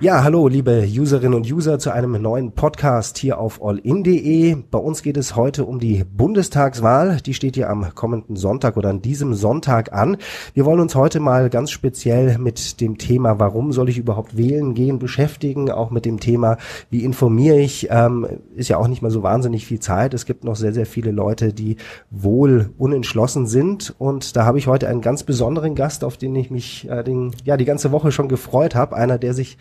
Ja, hallo, liebe Userinnen und User zu einem neuen Podcast hier auf allin.de. Bei uns geht es heute um die Bundestagswahl. Die steht ja am kommenden Sonntag oder an diesem Sonntag an. Wir wollen uns heute mal ganz speziell mit dem Thema, warum soll ich überhaupt wählen gehen, beschäftigen. Auch mit dem Thema, wie informiere ich. Ähm, ist ja auch nicht mal so wahnsinnig viel Zeit. Es gibt noch sehr, sehr viele Leute, die wohl unentschlossen sind. Und da habe ich heute einen ganz besonderen Gast, auf den ich mich äh, den, ja, die ganze Woche schon gefreut habe. Einer, der sich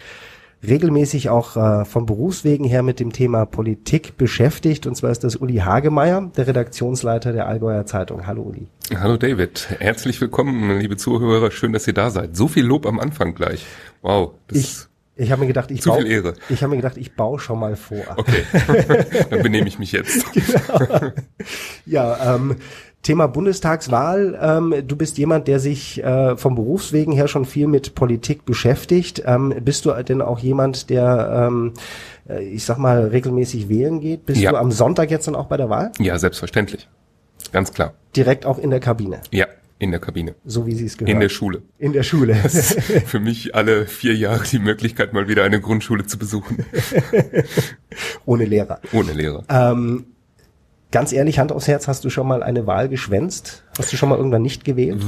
regelmäßig auch äh, vom Berufswegen her mit dem Thema Politik beschäftigt. Und zwar ist das Uli Hagemeier, der Redaktionsleiter der Allgäuer Zeitung. Hallo Uli. Hallo David, herzlich willkommen, liebe Zuhörer. Schön, dass ihr da seid. So viel Lob am Anfang gleich. Wow. Das ich ich habe mir gedacht, ich Zu viel Ehre. Ich habe mir gedacht, ich baue schon mal vor. Okay, dann benehme ich mich jetzt. genau. Ja, ähm, Thema Bundestagswahl. Ähm, du bist jemand, der sich äh, vom Berufswegen her schon viel mit Politik beschäftigt. Ähm, bist du denn auch jemand, der, ähm, äh, ich sag mal, regelmäßig wählen geht? Bist ja. du am Sonntag jetzt dann auch bei der Wahl? Ja, selbstverständlich. Ganz klar. Direkt auch in der Kabine? Ja, in der Kabine. So wie Sie es gehört. In der Schule. In der Schule. Für mich alle vier Jahre die Möglichkeit, mal wieder eine Grundschule zu besuchen. Ohne Lehrer. Ohne Lehrer. Ähm, Ganz ehrlich, Hand aufs Herz, hast du schon mal eine Wahl geschwänzt? Hast du schon mal irgendwann nicht gewählt?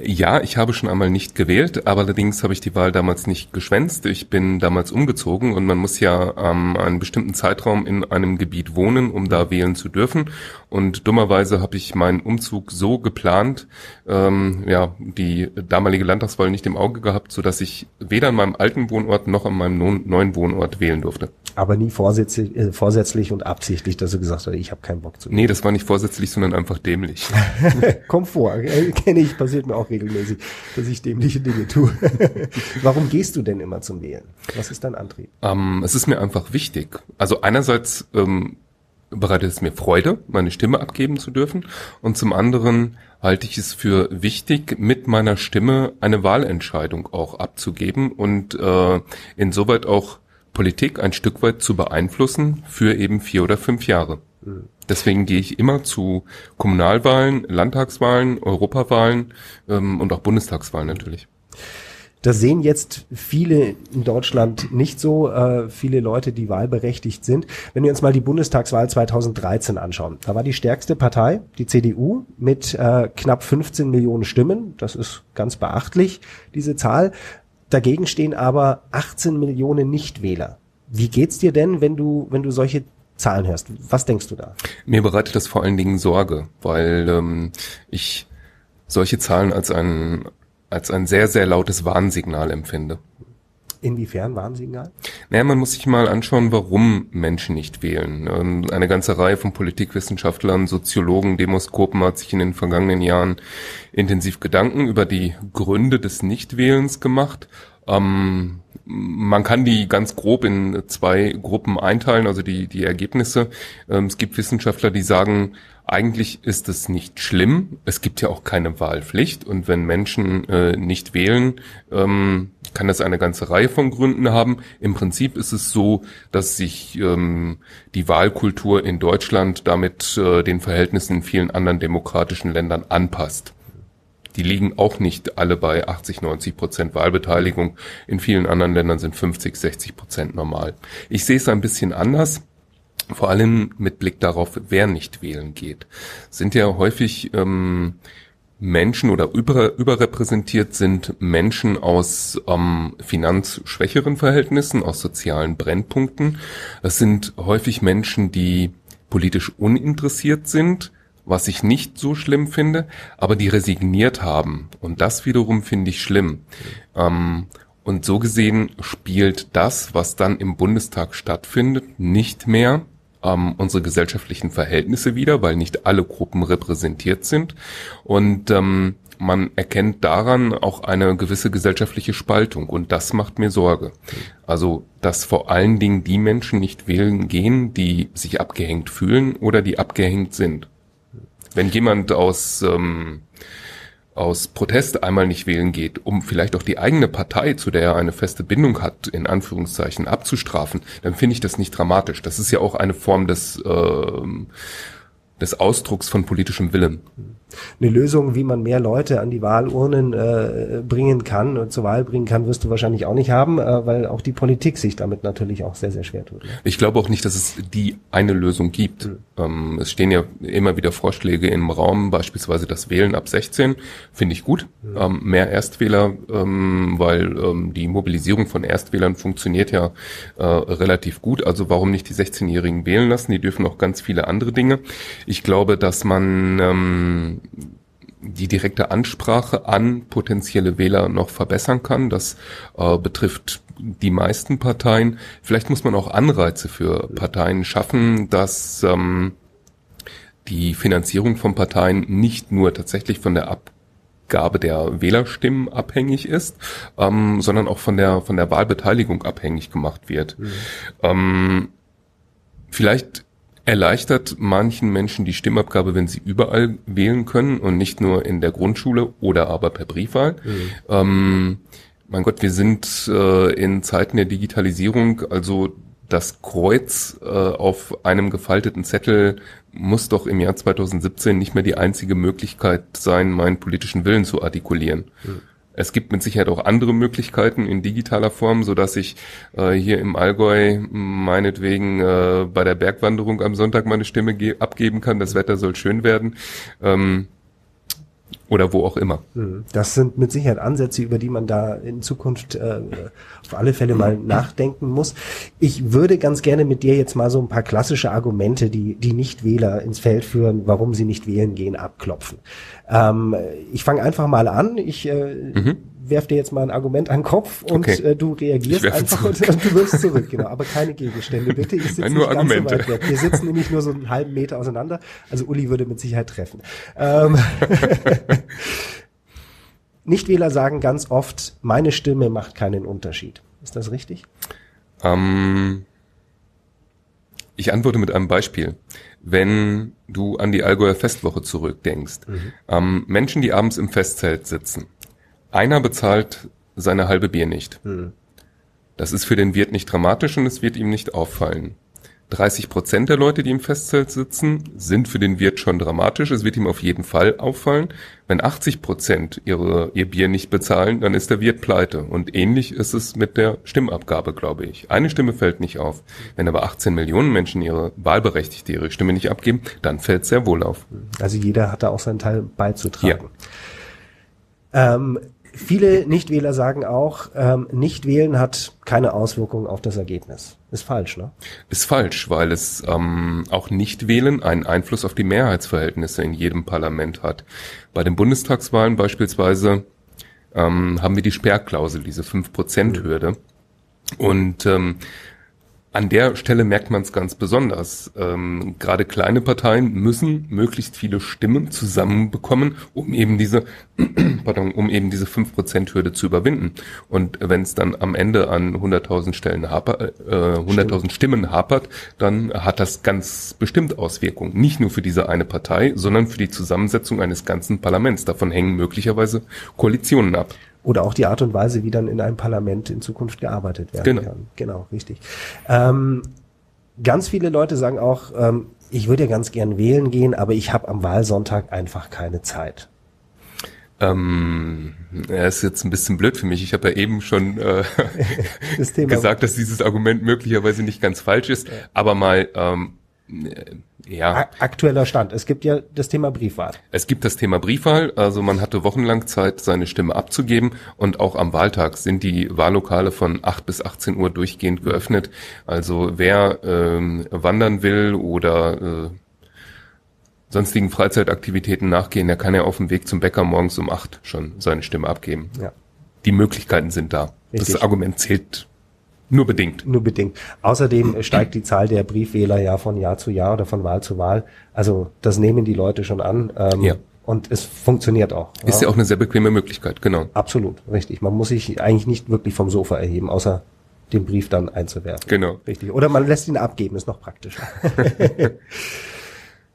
Ja, ich habe schon einmal nicht gewählt, aber allerdings habe ich die Wahl damals nicht geschwänzt. Ich bin damals umgezogen und man muss ja ähm, einen bestimmten Zeitraum in einem Gebiet wohnen, um da wählen zu dürfen. Und dummerweise habe ich meinen Umzug so geplant, ähm, ja, die damalige Landtagswahl nicht im Auge gehabt, so dass ich weder an meinem alten Wohnort noch an meinem neuen Wohnort wählen durfte. Aber nie vorsätzlich, äh, vorsätzlich und absichtlich, dass du gesagt hast, ich habe keinen Bock zu. Wählen. Nee, das war nicht vorsätzlich, sondern einfach dämlich. Komfort, äh, kenne ich, passiert mir auch regelmäßig, dass ich dämliche Dinge tue. Warum gehst du denn immer zum Wählen? Was ist dein Antrieb? Ähm, es ist mir einfach wichtig. Also einerseits ähm, bereitet es mir Freude, meine Stimme abgeben zu dürfen. Und zum anderen halte ich es für wichtig, mit meiner Stimme eine Wahlentscheidung auch abzugeben und äh, insoweit auch Politik ein Stück weit zu beeinflussen für eben vier oder fünf Jahre. Deswegen gehe ich immer zu Kommunalwahlen, Landtagswahlen, Europawahlen ähm, und auch Bundestagswahlen natürlich. Das sehen jetzt viele in Deutschland nicht so, äh, viele Leute, die wahlberechtigt sind. Wenn wir uns mal die Bundestagswahl 2013 anschauen, da war die stärkste Partei, die CDU, mit äh, knapp 15 Millionen Stimmen. Das ist ganz beachtlich, diese Zahl. Dagegen stehen aber 18 Millionen Nichtwähler. Wie geht's dir denn, wenn du, wenn du solche Zahlen hörst. Was denkst du da? Mir bereitet das vor allen Dingen Sorge, weil ähm, ich solche Zahlen als ein, als ein sehr, sehr lautes Warnsignal empfinde. Inwiefern Warnsignal? Naja, man muss sich mal anschauen, warum Menschen nicht wählen. Ähm, eine ganze Reihe von Politikwissenschaftlern, Soziologen, Demoskopen hat sich in den vergangenen Jahren intensiv Gedanken über die Gründe des Nichtwählens gemacht. Ähm, man kann die ganz grob in zwei Gruppen einteilen, also die, die Ergebnisse. Ähm, es gibt Wissenschaftler, die sagen, eigentlich ist es nicht schlimm. Es gibt ja auch keine Wahlpflicht. Und wenn Menschen äh, nicht wählen, ähm, kann das eine ganze Reihe von Gründen haben. Im Prinzip ist es so, dass sich ähm, die Wahlkultur in Deutschland damit äh, den Verhältnissen in vielen anderen demokratischen Ländern anpasst. Die liegen auch nicht alle bei 80, 90 Prozent Wahlbeteiligung. In vielen anderen Ländern sind 50, 60 Prozent normal. Ich sehe es ein bisschen anders. Vor allem mit Blick darauf, wer nicht wählen geht. Sind ja häufig ähm, Menschen oder über, überrepräsentiert sind Menschen aus ähm, finanzschwächeren Verhältnissen, aus sozialen Brennpunkten. Es sind häufig Menschen, die politisch uninteressiert sind, was ich nicht so schlimm finde, aber die resigniert haben. Und das wiederum finde ich schlimm. Ähm, und so gesehen spielt das, was dann im Bundestag stattfindet, nicht mehr ähm, unsere gesellschaftlichen Verhältnisse wider, weil nicht alle Gruppen repräsentiert sind. Und ähm, man erkennt daran auch eine gewisse gesellschaftliche Spaltung und das macht mir Sorge. Also, dass vor allen Dingen die Menschen nicht wählen gehen, die sich abgehängt fühlen oder die abgehängt sind. Wenn jemand aus, ähm, aus Protest einmal nicht wählen geht, um vielleicht auch die eigene Partei, zu der er eine feste Bindung hat, in Anführungszeichen abzustrafen, dann finde ich das nicht dramatisch. Das ist ja auch eine Form des, äh, des Ausdrucks von politischem Willen. Eine Lösung, wie man mehr Leute an die Wahlurnen äh, bringen kann und zur Wahl bringen kann, wirst du wahrscheinlich auch nicht haben, äh, weil auch die Politik sich damit natürlich auch sehr, sehr schwer tut. Ne? Ich glaube auch nicht, dass es die eine Lösung gibt. Mhm. Ähm, es stehen ja immer wieder Vorschläge im Raum, beispielsweise das Wählen ab 16, finde ich gut. Mhm. Ähm, mehr Erstwähler, ähm, weil ähm, die Mobilisierung von Erstwählern funktioniert ja äh, relativ gut. Also warum nicht die 16-Jährigen wählen lassen? Die dürfen auch ganz viele andere Dinge. Ich glaube, dass man ähm, die direkte Ansprache an potenzielle Wähler noch verbessern kann. Das äh, betrifft die meisten Parteien. Vielleicht muss man auch Anreize für Parteien schaffen, dass ähm, die Finanzierung von Parteien nicht nur tatsächlich von der Abgabe der Wählerstimmen abhängig ist, ähm, sondern auch von der von der Wahlbeteiligung abhängig gemacht wird. Mhm. Ähm, vielleicht erleichtert manchen Menschen die Stimmabgabe, wenn sie überall wählen können und nicht nur in der Grundschule oder aber per Briefwahl. Mhm. Ähm, mein Gott, wir sind äh, in Zeiten der Digitalisierung, also das Kreuz äh, auf einem gefalteten Zettel muss doch im Jahr 2017 nicht mehr die einzige Möglichkeit sein, meinen politischen Willen zu artikulieren. Mhm. Es gibt mit Sicherheit auch andere Möglichkeiten in digitaler Form, so dass ich äh, hier im Allgäu meinetwegen äh, bei der Bergwanderung am Sonntag meine Stimme abgeben kann. Das Wetter soll schön werden. Ähm, oder wo auch immer. Mhm. Das sind mit Sicherheit Ansätze, über die man da in Zukunft äh, auf alle Fälle mal nachdenken muss. Ich würde ganz gerne mit dir jetzt mal so ein paar klassische Argumente, die die Nichtwähler ins Feld führen, warum sie nicht wählen gehen, abklopfen. Ähm, ich fange einfach mal an. Ich äh, mhm werf dir jetzt mal ein Argument an den Kopf und okay. äh, du reagierst einfach und, und, du wirst zurück, genau. Aber keine Gegenstände, bitte. Ich sitze nur Argumente. So Wir sitzen nämlich nur so einen halben Meter auseinander. Also Uli würde mit Sicherheit treffen. Ähm, Nichtwähler sagen ganz oft, meine Stimme macht keinen Unterschied. Ist das richtig? Ähm, ich antworte mit einem Beispiel. Wenn du an die Allgäuer Festwoche zurückdenkst, mhm. ähm, Menschen, die abends im Festzelt sitzen, einer bezahlt seine halbe Bier nicht. Hm. Das ist für den Wirt nicht dramatisch und es wird ihm nicht auffallen. 30 Prozent der Leute, die im Festzelt sitzen, sind für den Wirt schon dramatisch. Es wird ihm auf jeden Fall auffallen. Wenn 80 Prozent ihre, ihr Bier nicht bezahlen, dann ist der Wirt pleite. Und ähnlich ist es mit der Stimmabgabe, glaube ich. Eine Stimme fällt nicht auf. Wenn aber 18 Millionen Menschen ihre Wahlberechtigte ihre Stimme nicht abgeben, dann fällt es sehr wohl auf. Also jeder hat da auch seinen Teil beizutragen. Ja. Ähm, Viele Nichtwähler sagen auch, ähm, nicht wählen hat keine Auswirkungen auf das Ergebnis. Ist falsch, ne? Ist falsch, weil es ähm, auch Nichtwählen einen Einfluss auf die Mehrheitsverhältnisse in jedem Parlament hat. Bei den Bundestagswahlen beispielsweise ähm, haben wir die Sperrklausel, diese 5%-Hürde. Mhm. Und ähm, an der Stelle merkt man es ganz besonders. Ähm, Gerade kleine Parteien müssen möglichst viele Stimmen zusammenbekommen, um eben diese, pardon, um eben diese 5%-Hürde zu überwinden. Und wenn es dann am Ende an 100.000 Stellen hapert, äh, 100.000 Stimmen hapert, dann hat das ganz bestimmt Auswirkungen. Nicht nur für diese eine Partei, sondern für die Zusammensetzung eines ganzen Parlaments. Davon hängen möglicherweise Koalitionen ab. Oder auch die Art und Weise, wie dann in einem Parlament in Zukunft gearbeitet werden genau. kann. Genau, richtig. Ähm, ganz viele Leute sagen auch, ähm, ich würde ja ganz gern wählen gehen, aber ich habe am Wahlsonntag einfach keine Zeit. Ähm, er ist jetzt ein bisschen blöd für mich. Ich habe ja eben schon äh, das gesagt, dass dieses Argument möglicherweise nicht ganz falsch ist. Ja. Aber mal ähm, ja. Aktueller Stand. Es gibt ja das Thema Briefwahl. Es gibt das Thema Briefwahl. Also man hatte wochenlang Zeit, seine Stimme abzugeben. Und auch am Wahltag sind die Wahllokale von 8 bis 18 Uhr durchgehend geöffnet. Also wer ähm, wandern will oder äh, sonstigen Freizeitaktivitäten nachgehen, der kann ja auf dem Weg zum Bäcker morgens um 8 schon seine Stimme abgeben. Ja. Die Möglichkeiten sind da. Richtig. Das Argument zählt nur bedingt. Nur bedingt. Außerdem steigt die Zahl der Briefwähler ja von Jahr zu Jahr oder von Wahl zu Wahl. Also das nehmen die Leute schon an. Ähm, ja. Und es funktioniert auch. Ist ja. ja auch eine sehr bequeme Möglichkeit, genau. Absolut, richtig. Man muss sich eigentlich nicht wirklich vom Sofa erheben, außer den Brief dann einzuwerfen. Genau. Richtig. Oder man lässt ihn abgeben, ist noch praktischer.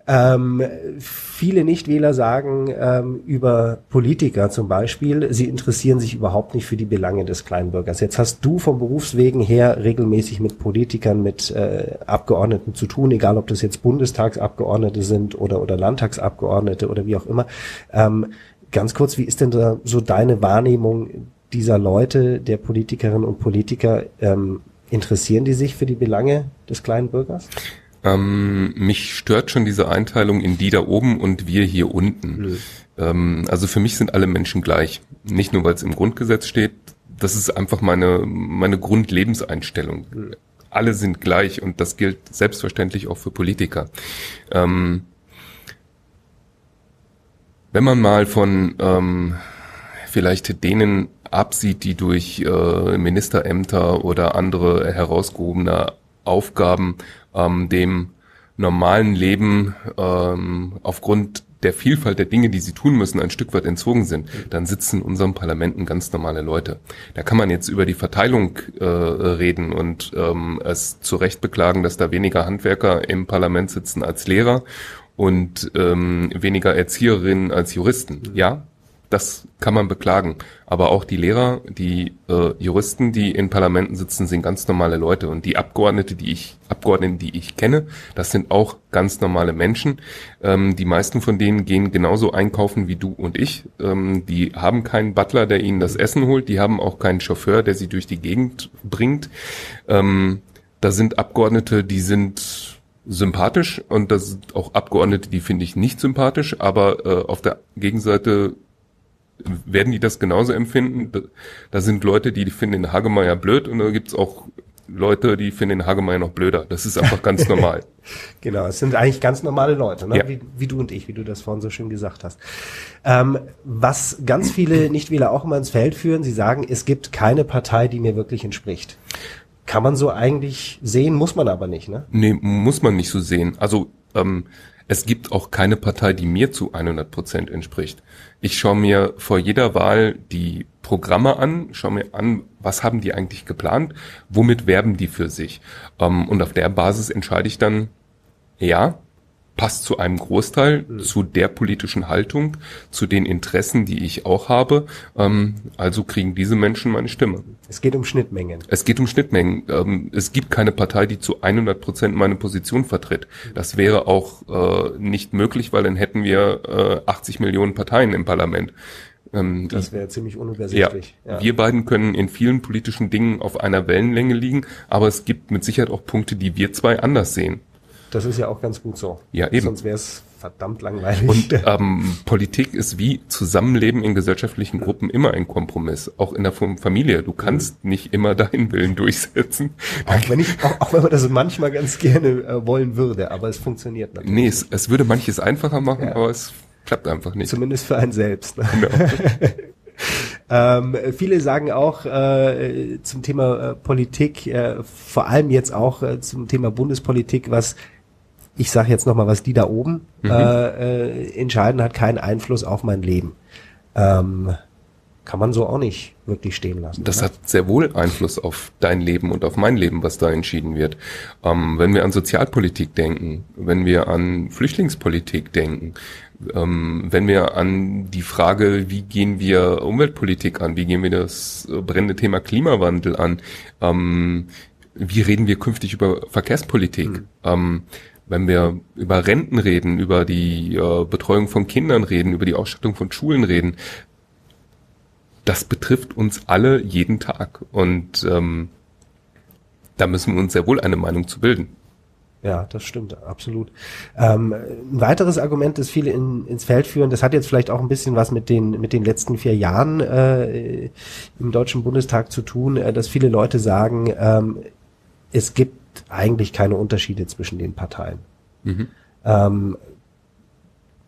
Ähm, viele Nichtwähler sagen ähm, über Politiker zum Beispiel, sie interessieren sich überhaupt nicht für die Belange des Kleinbürgers. Jetzt hast du vom Berufswegen her regelmäßig mit Politikern, mit äh, Abgeordneten zu tun, egal ob das jetzt Bundestagsabgeordnete sind oder, oder Landtagsabgeordnete oder wie auch immer. Ähm, ganz kurz, wie ist denn da so deine Wahrnehmung dieser Leute, der Politikerinnen und Politiker? Ähm, interessieren die sich für die Belange des kleinen Bürgers? Ähm, mich stört schon diese Einteilung in die da oben und wir hier unten. Ähm, also für mich sind alle Menschen gleich. Nicht nur, weil es im Grundgesetz steht. Das ist einfach meine, meine Grundlebenseinstellung. Nö. Alle sind gleich und das gilt selbstverständlich auch für Politiker. Ähm, wenn man mal von ähm, vielleicht denen absieht, die durch äh, Ministerämter oder andere herausgehobene Aufgaben ähm, dem normalen Leben ähm, aufgrund der Vielfalt der Dinge, die sie tun müssen, ein Stück weit entzogen sind, dann sitzen in unserem Parlamenten ganz normale Leute. Da kann man jetzt über die Verteilung äh, reden und ähm, es zu Recht beklagen, dass da weniger Handwerker im Parlament sitzen als Lehrer und ähm, weniger Erzieherinnen als Juristen. Ja, das kann man beklagen. Aber auch die Lehrer, die äh, Juristen, die in Parlamenten sitzen, sind ganz normale Leute. Und die Abgeordnete, die ich, Abgeordneten, die ich kenne, das sind auch ganz normale Menschen. Ähm, die meisten von denen gehen genauso einkaufen wie du und ich. Ähm, die haben keinen Butler, der ihnen das Essen holt. Die haben auch keinen Chauffeur, der sie durch die Gegend bringt. Ähm, da sind Abgeordnete, die sind sympathisch und das sind auch Abgeordnete, die finde ich nicht sympathisch, aber äh, auf der Gegenseite werden die das genauso empfinden? Da, sind Leute, die finden den Hagemeyer blöd und da gibt's auch Leute, die finden den Hagemeyer noch blöder. Das ist einfach ganz normal. genau, es sind eigentlich ganz normale Leute, ne? Ja. Wie, wie, du und ich, wie du das vorhin so schön gesagt hast. Ähm, was ganz viele Nichtwähler auch immer ins Feld führen, sie sagen, es gibt keine Partei, die mir wirklich entspricht. Kann man so eigentlich sehen, muss man aber nicht, ne? Nee, muss man nicht so sehen. Also ähm, es gibt auch keine Partei, die mir zu 100 Prozent entspricht. Ich schaue mir vor jeder Wahl die Programme an, schaue mir an, was haben die eigentlich geplant, womit werben die für sich. Ähm, und auf der Basis entscheide ich dann, ja, passt zu einem Großteil mhm. zu der politischen Haltung, zu den Interessen, die ich auch habe. Ähm, also kriegen diese Menschen meine Stimme. Es geht um Schnittmengen. Es geht um Schnittmengen. Ähm, es gibt keine Partei, die zu 100 Prozent meine Position vertritt. Das wäre auch äh, nicht möglich, weil dann hätten wir äh, 80 Millionen Parteien im Parlament. Ähm, das wäre ziemlich unübersichtlich. Ja, ja. Wir beiden können in vielen politischen Dingen auf einer Wellenlänge liegen, aber es gibt mit Sicherheit auch Punkte, die wir zwei anders sehen. Das ist ja auch ganz gut so. Ja, eben. Sonst wäre es verdammt langweilig. Und ähm, Politik ist wie Zusammenleben in gesellschaftlichen Gruppen immer ein Kompromiss, auch in der Familie. Du kannst mhm. nicht immer deinen Willen durchsetzen. Auch wenn ich, auch, auch wenn man das manchmal ganz gerne äh, wollen würde, aber es funktioniert natürlich. Nee, es, es würde manches einfacher machen, ja. aber es klappt einfach nicht. Zumindest für einen selbst. Ne? Genau. Ähm, viele sagen auch äh, zum Thema äh, Politik, äh, vor allem jetzt auch äh, zum Thema Bundespolitik, was ich sage jetzt nochmal, was die da oben mhm. äh, äh, entscheiden, hat keinen Einfluss auf mein Leben. Ähm, kann man so auch nicht wirklich stehen lassen. Das oder? hat sehr wohl Einfluss auf dein Leben und auf mein Leben, was da entschieden wird. Ähm, wenn wir an Sozialpolitik denken, wenn wir an Flüchtlingspolitik denken, ähm, wenn wir an die Frage, wie gehen wir Umweltpolitik an, wie gehen wir das brennende Thema Klimawandel an, ähm, wie reden wir künftig über Verkehrspolitik, mhm. Wenn wir über Renten reden, über die äh, Betreuung von Kindern reden, über die Ausstattung von Schulen reden, das betrifft uns alle jeden Tag. Und ähm, da müssen wir uns sehr wohl eine Meinung zu bilden. Ja, das stimmt, absolut. Ähm, ein weiteres Argument, das viele in, ins Feld führen, das hat jetzt vielleicht auch ein bisschen was mit den, mit den letzten vier Jahren äh, im Deutschen Bundestag zu tun, äh, dass viele Leute sagen, ähm, es gibt eigentlich keine Unterschiede zwischen den Parteien. Mhm. Ähm,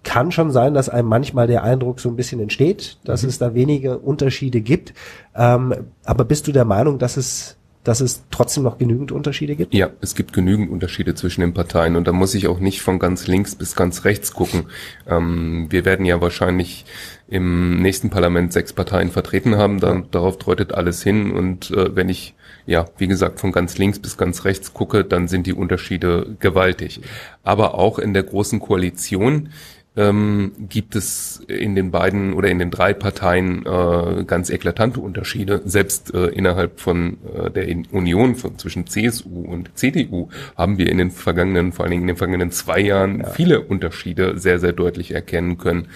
kann schon sein, dass einem manchmal der Eindruck so ein bisschen entsteht, dass mhm. es da wenige Unterschiede gibt. Ähm, aber bist du der Meinung, dass es dass es trotzdem noch genügend Unterschiede gibt? Ja, es gibt genügend Unterschiede zwischen den Parteien und da muss ich auch nicht von ganz links bis ganz rechts gucken. Ähm, wir werden ja wahrscheinlich im nächsten Parlament sechs Parteien vertreten haben, dann, darauf deutet alles hin und äh, wenn ich ja, wie gesagt, von ganz links bis ganz rechts gucke, dann sind die Unterschiede gewaltig. Aber auch in der großen Koalition ähm, gibt es in den beiden oder in den drei Parteien äh, ganz eklatante Unterschiede. Selbst äh, innerhalb von äh, der Union von, zwischen CSU und CDU haben wir in den vergangenen, vor allen Dingen in den vergangenen zwei Jahren, ja. viele Unterschiede sehr, sehr deutlich erkennen können.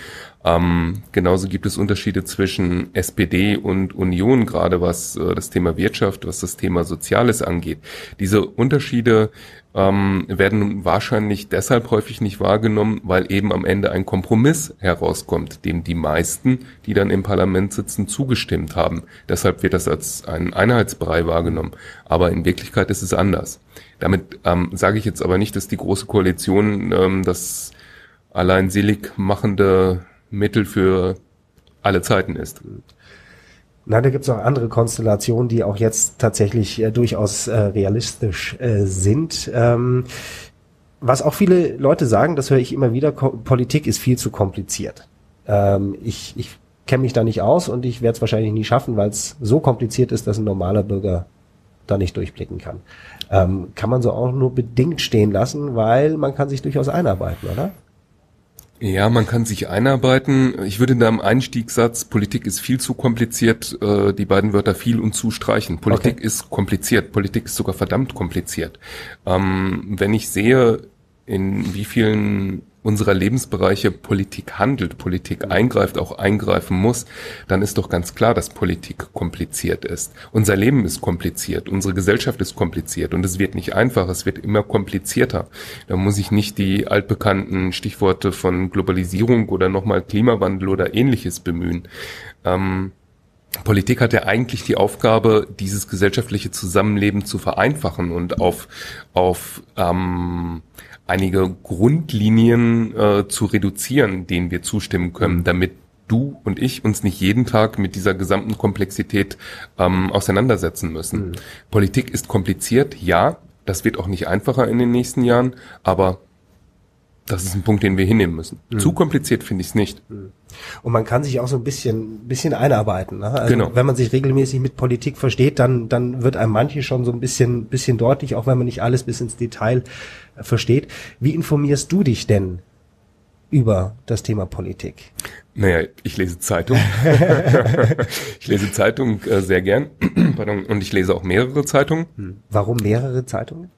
Ähm, genauso gibt es Unterschiede zwischen SPD und Union, gerade was äh, das Thema Wirtschaft, was das Thema Soziales angeht. Diese Unterschiede ähm, werden wahrscheinlich deshalb häufig nicht wahrgenommen, weil eben am Ende ein Kompromiss herauskommt, dem die meisten, die dann im Parlament sitzen, zugestimmt haben. Deshalb wird das als ein Einheitsbrei wahrgenommen. Aber in Wirklichkeit ist es anders. Damit ähm, sage ich jetzt aber nicht, dass die Große Koalition ähm, das allein selig machende Mittel für alle Zeiten ist. Na, da gibt es auch andere Konstellationen, die auch jetzt tatsächlich äh, durchaus äh, realistisch äh, sind. Ähm, was auch viele Leute sagen, das höre ich immer wieder, Ko Politik ist viel zu kompliziert. Ähm, ich ich kenne mich da nicht aus und ich werde es wahrscheinlich nie schaffen, weil es so kompliziert ist, dass ein normaler Bürger da nicht durchblicken kann. Ähm, kann man so auch nur bedingt stehen lassen, weil man kann sich durchaus einarbeiten, oder? Ja, man kann sich einarbeiten. Ich würde da im Einstiegssatz, Politik ist viel zu kompliziert, äh, die beiden Wörter viel und zu streichen. Politik okay. ist kompliziert, Politik ist sogar verdammt kompliziert. Ähm, wenn ich sehe, in wie vielen unserer Lebensbereiche Politik handelt, Politik eingreift, auch eingreifen muss, dann ist doch ganz klar, dass Politik kompliziert ist. Unser Leben ist kompliziert, unsere Gesellschaft ist kompliziert und es wird nicht einfach, es wird immer komplizierter. Da muss ich nicht die altbekannten Stichworte von Globalisierung oder nochmal Klimawandel oder ähnliches bemühen. Ähm, Politik hat ja eigentlich die Aufgabe, dieses gesellschaftliche Zusammenleben zu vereinfachen und auf, auf ähm, einige Grundlinien äh, zu reduzieren, denen wir zustimmen können, mhm. damit du und ich uns nicht jeden Tag mit dieser gesamten Komplexität ähm, auseinandersetzen müssen. Mhm. Politik ist kompliziert, ja, das wird auch nicht einfacher in den nächsten Jahren, aber das ist ein Punkt, den wir hinnehmen müssen. Mhm. Zu kompliziert finde ich es nicht. Mhm. Und man kann sich auch so ein bisschen, bisschen einarbeiten. Ne? Also genau. wenn man sich regelmäßig mit Politik versteht, dann, dann wird einem manche schon so ein bisschen, bisschen deutlich, auch wenn man nicht alles bis ins Detail äh, versteht. Wie informierst du dich denn über das Thema Politik? Naja, ich lese Zeitung. ich lese Zeitung äh, sehr gern. Und ich lese auch mehrere Zeitungen. Hm. Warum mehrere Zeitungen?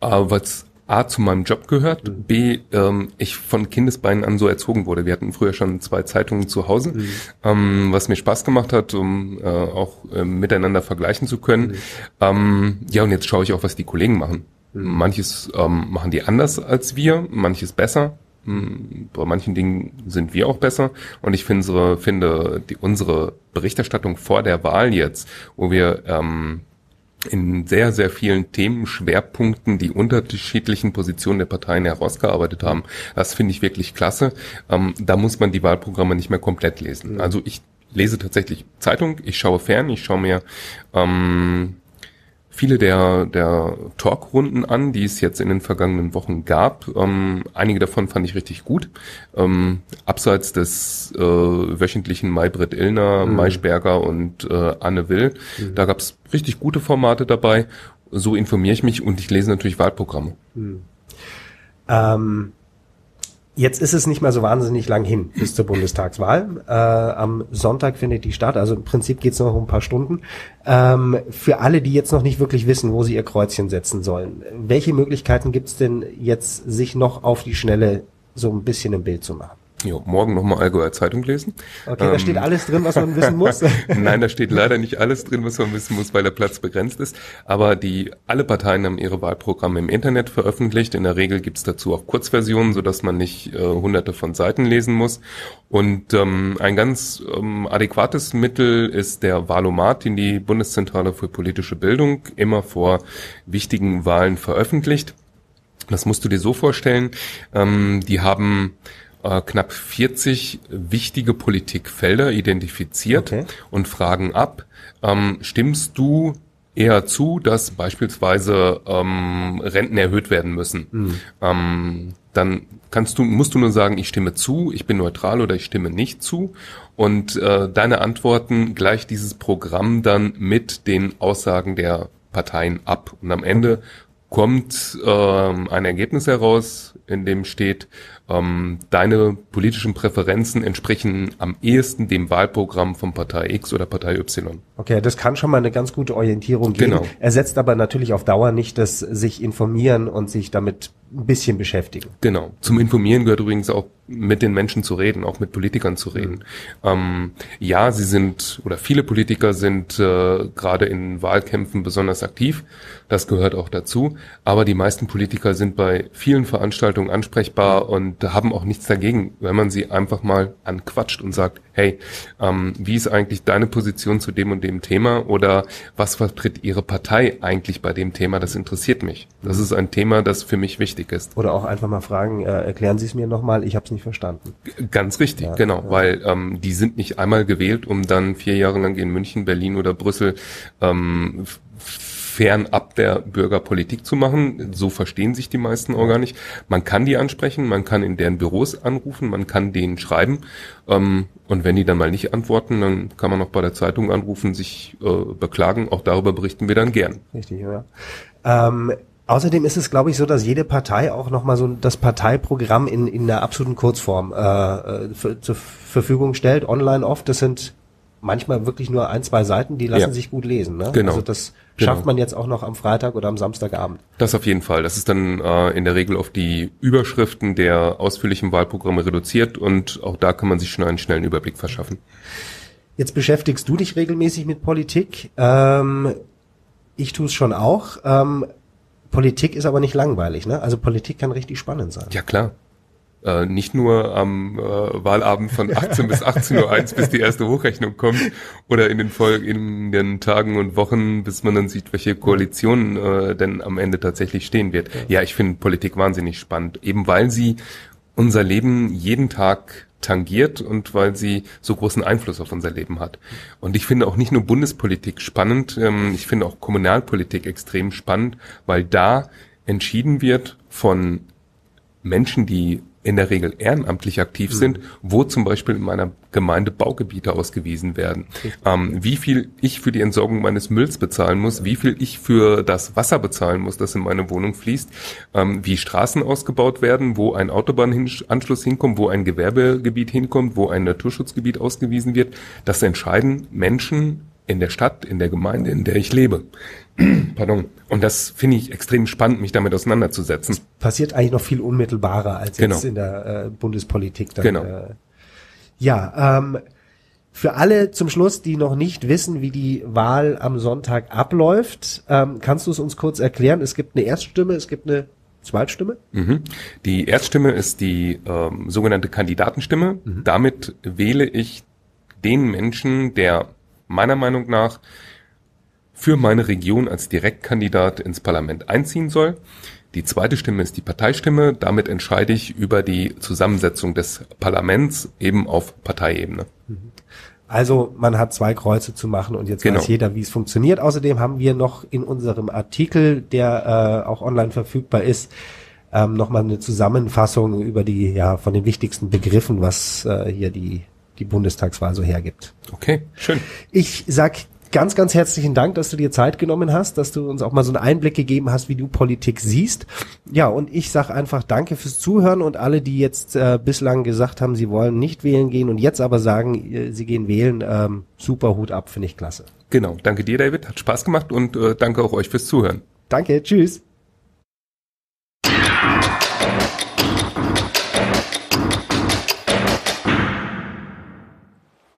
Äh, was A zu meinem Job gehört, mhm. B ähm, ich von Kindesbeinen an so erzogen wurde. Wir hatten früher schon zwei Zeitungen zu Hause, mhm. ähm, was mir Spaß gemacht hat, um äh, auch äh, miteinander vergleichen zu können. Mhm. Ähm, ja, und jetzt schaue ich auch, was die Kollegen machen. Mhm. Manches ähm, machen die anders als wir, manches besser. Hm, bei manchen Dingen sind wir auch besser. Und ich finde, finde die, unsere Berichterstattung vor der Wahl jetzt, wo wir ähm, in sehr, sehr vielen Themenschwerpunkten die unterschiedlichen Positionen der Parteien herausgearbeitet haben. Das finde ich wirklich klasse. Ähm, da muss man die Wahlprogramme nicht mehr komplett lesen. Mhm. Also ich lese tatsächlich Zeitung, ich schaue fern, ich schaue mir ähm, viele der, der Talkrunden an, die es jetzt in den vergangenen Wochen gab. Ähm, einige davon fand ich richtig gut. Ähm, abseits des äh, wöchentlichen Maybrit Illner, mhm. Maischberger und äh, Anne Will, mhm. da gab es richtig gute Formate dabei. So informiere ich mich und ich lese natürlich Wahlprogramme. Mhm. Ähm Jetzt ist es nicht mehr so wahnsinnig lang hin bis zur Bundestagswahl. Äh, am Sonntag findet die statt, also im Prinzip geht es noch um ein paar Stunden. Ähm, für alle, die jetzt noch nicht wirklich wissen, wo sie ihr Kreuzchen setzen sollen, welche Möglichkeiten gibt es denn jetzt, sich noch auf die Schnelle so ein bisschen im Bild zu machen? Jo, morgen nochmal Allgäuer Zeitung lesen. Okay, ähm, da steht alles drin, was man wissen muss. Nein, da steht leider nicht alles drin, was man wissen muss, weil der Platz begrenzt ist. Aber die alle Parteien haben ihre Wahlprogramme im Internet veröffentlicht. In der Regel gibt's dazu auch Kurzversionen, sodass man nicht äh, hunderte von Seiten lesen muss. Und ähm, ein ganz ähm, adäquates Mittel ist der Wahlomat, den die Bundeszentrale für politische Bildung immer vor wichtigen Wahlen veröffentlicht. Das musst du dir so vorstellen. Ähm, die haben äh, knapp 40 wichtige Politikfelder identifiziert okay. und fragen ab, ähm, stimmst du eher zu, dass beispielsweise ähm, Renten erhöht werden müssen. Mhm. Ähm, dann kannst du, musst du nur sagen, ich stimme zu, ich bin neutral oder ich stimme nicht zu. Und äh, deine Antworten gleicht dieses Programm dann mit den Aussagen der Parteien ab. Und am Ende kommt ähm, ein Ergebnis heraus, in dem steht, ähm, deine politischen Präferenzen entsprechen am ehesten dem Wahlprogramm von Partei X oder Partei Y. Okay, das kann schon mal eine ganz gute Orientierung geben. Genau. Ersetzt aber natürlich auf Dauer nicht das sich informieren und sich damit ein bisschen beschäftigen. Genau. Zum Informieren gehört übrigens auch mit den Menschen zu reden, auch mit Politikern zu reden. Mhm. Ähm, ja, sie sind oder viele Politiker sind äh, gerade in Wahlkämpfen besonders aktiv. Das gehört auch dazu. Aber die meisten Politiker sind bei vielen Veranstaltungen ansprechbar und haben auch nichts dagegen, wenn man sie einfach mal anquatscht und sagt, hey, ähm, wie ist eigentlich deine Position zu dem und dem Thema oder was vertritt Ihre Partei eigentlich bei dem Thema? Das interessiert mich. Das ist ein Thema, das für mich wichtig ist. Oder auch einfach mal fragen, äh, erklären Sie es mir nochmal, ich habe es nicht verstanden. Ganz richtig, ja, genau, ja. weil ähm, die sind nicht einmal gewählt, um dann vier Jahre lang in München, Berlin oder Brüssel ähm, fernab der Bürgerpolitik zu machen. So verstehen sich die meisten auch gar nicht. Man kann die ansprechen, man kann in deren Büros anrufen, man kann denen schreiben. Ähm, und wenn die dann mal nicht antworten, dann kann man auch bei der Zeitung anrufen, sich äh, beklagen. Auch darüber berichten wir dann gern. Richtig, ja. Ähm, Außerdem ist es, glaube ich, so, dass jede Partei auch nochmal so das Parteiprogramm in, in der absoluten Kurzform äh, äh, für, zur Verfügung stellt, online oft. Das sind manchmal wirklich nur ein, zwei Seiten, die lassen ja. sich gut lesen. Ne? Genau. Also das genau. schafft man jetzt auch noch am Freitag oder am Samstagabend. Das auf jeden Fall. Das ist dann äh, in der Regel auf die Überschriften der ausführlichen Wahlprogramme reduziert und auch da kann man sich schon einen schnellen Überblick verschaffen. Jetzt beschäftigst du dich regelmäßig mit Politik. Ähm, ich tue es schon auch. Ähm, Politik ist aber nicht langweilig, ne? Also Politik kann richtig spannend sein. Ja klar. Äh, nicht nur am äh, Wahlabend von 18 bis 18.01 Uhr, bis die erste Hochrechnung kommt, oder in den folgenden Tagen und Wochen, bis man dann sieht, welche Koalition äh, denn am Ende tatsächlich stehen wird. Ja, ich finde Politik wahnsinnig spannend, eben weil sie unser Leben jeden Tag tangiert und weil sie so großen Einfluss auf unser Leben hat. Und ich finde auch nicht nur Bundespolitik spannend, ähm, ich finde auch Kommunalpolitik extrem spannend, weil da entschieden wird von Menschen, die in der Regel ehrenamtlich aktiv mhm. sind, wo zum Beispiel in meiner Gemeinde Baugebiete ausgewiesen werden. Ähm, wie viel ich für die Entsorgung meines Mülls bezahlen muss, wie viel ich für das Wasser bezahlen muss, das in meine Wohnung fließt, ähm, wie Straßen ausgebaut werden, wo ein Autobahnanschluss hinkommt, wo ein Gewerbegebiet hinkommt, wo ein Naturschutzgebiet ausgewiesen wird, das entscheiden Menschen in der Stadt, in der Gemeinde, in der ich lebe. Pardon. Und das finde ich extrem spannend, mich damit auseinanderzusetzen. Das passiert eigentlich noch viel unmittelbarer als genau. jetzt in der äh, Bundespolitik. Dann, genau. Äh, ja, ähm, für alle zum Schluss, die noch nicht wissen, wie die Wahl am Sonntag abläuft, ähm, kannst du es uns kurz erklären? Es gibt eine Erststimme, es gibt eine Zweitstimme? Mhm. Die Erststimme ist die ähm, sogenannte Kandidatenstimme. Mhm. Damit wähle ich den Menschen, der meiner Meinung nach für meine Region als Direktkandidat ins Parlament einziehen soll. Die zweite Stimme ist die Parteistimme. Damit entscheide ich über die Zusammensetzung des Parlaments eben auf Parteiebene. Also man hat zwei Kreuze zu machen und jetzt genau. weiß jeder, wie es funktioniert. Außerdem haben wir noch in unserem Artikel, der äh, auch online verfügbar ist, ähm, nochmal eine Zusammenfassung über die, ja, von den wichtigsten Begriffen, was äh, hier die, die Bundestagswahl so hergibt. Okay, schön. Ich sag ganz, ganz herzlichen Dank, dass du dir Zeit genommen hast, dass du uns auch mal so einen Einblick gegeben hast, wie du Politik siehst. Ja, und ich sage einfach Danke fürs Zuhören und alle, die jetzt äh, bislang gesagt haben, sie wollen nicht wählen gehen und jetzt aber sagen, äh, sie gehen wählen, ähm, super Hut ab, finde ich klasse. Genau, danke dir, David, hat Spaß gemacht und äh, danke auch euch fürs Zuhören. Danke, tschüss.